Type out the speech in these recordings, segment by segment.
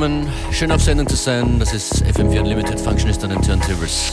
willkommen. Schön auf Sendung zu sein. Das ist FM4 Unlimited Functionist an den Turntables.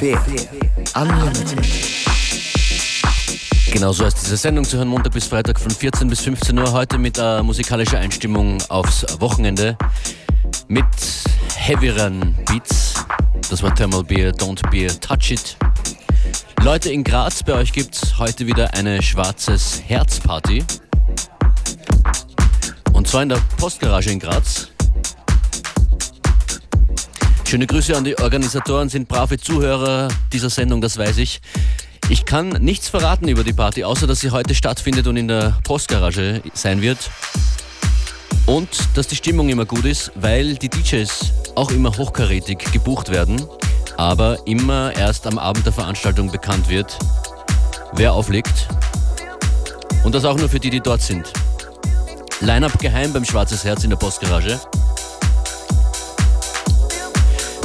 Unlimited. Genau so ist diese Sendung zu hören, Montag bis Freitag von 14 bis 15 Uhr. Heute mit äh, musikalischer Einstimmung aufs Wochenende. Mit heavyeren Beats. Das war Thermal Beer, Don't Beer, Touch It. Leute in Graz, bei euch gibt es heute wieder eine schwarzes Herzparty. Und zwar in der Postgarage in Graz. Schöne Grüße an die Organisatoren, sind brave Zuhörer dieser Sendung, das weiß ich. Ich kann nichts verraten über die Party, außer dass sie heute stattfindet und in der Postgarage sein wird. Und dass die Stimmung immer gut ist, weil die DJs auch immer hochkarätig gebucht werden, aber immer erst am Abend der Veranstaltung bekannt wird, wer auflegt. Und das auch nur für die, die dort sind. Line-up geheim beim Schwarzes Herz in der Postgarage.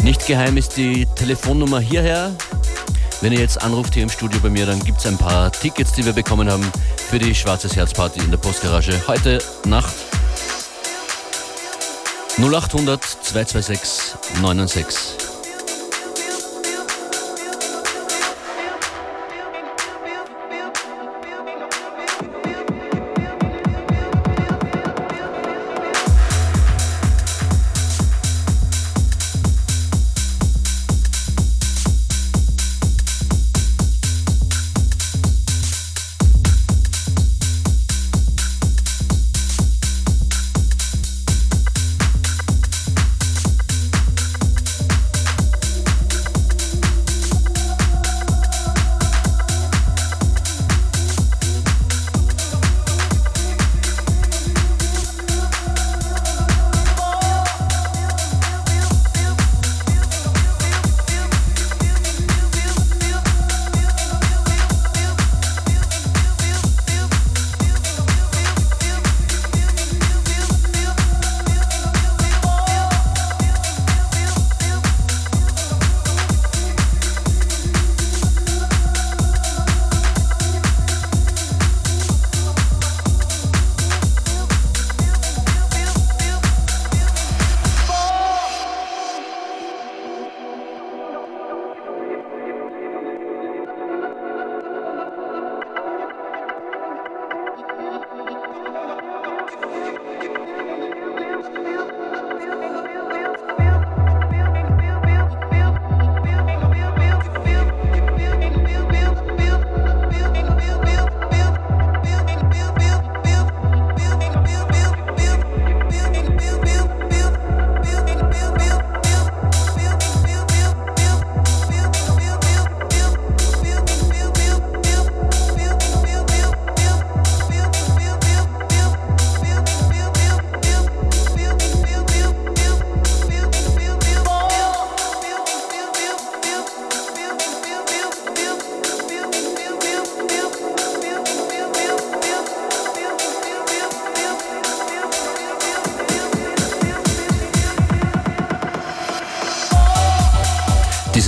Nicht geheim ist die Telefonnummer hierher. Wenn ihr jetzt anruft hier im Studio bei mir, dann gibt es ein paar Tickets, die wir bekommen haben für die Schwarzes Herz Party in der Postgarage. Heute Nacht 0800 226 96.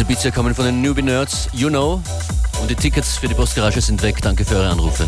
Beats kommen von den Newbie Nerds, You Know. Und die Tickets für die Postgarage sind weg. Danke für eure Anrufe.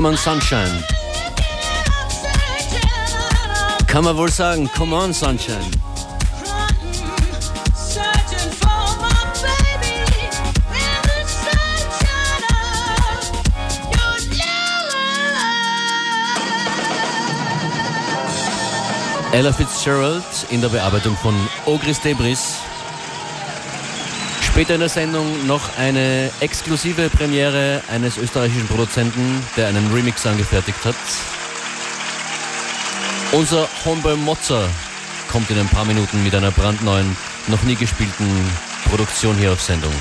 Come on Sunshine. Kann man wohl sagen, come on Sunshine. Ella Fitzgerald in der Bearbeitung von Ogris Debris. Später in der Sendung noch eine exklusive Premiere eines österreichischen Produzenten, der einen Remix angefertigt hat. Unser Homeboy Mozza kommt in ein paar Minuten mit einer brandneuen, noch nie gespielten Produktion hier auf Sendung.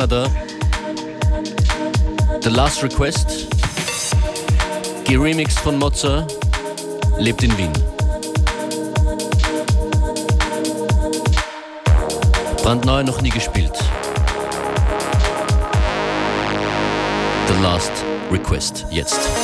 Kanada. The Last Request, geremixed von Mozza, lebt in Wien. Brandneu noch nie gespielt. The Last Request jetzt.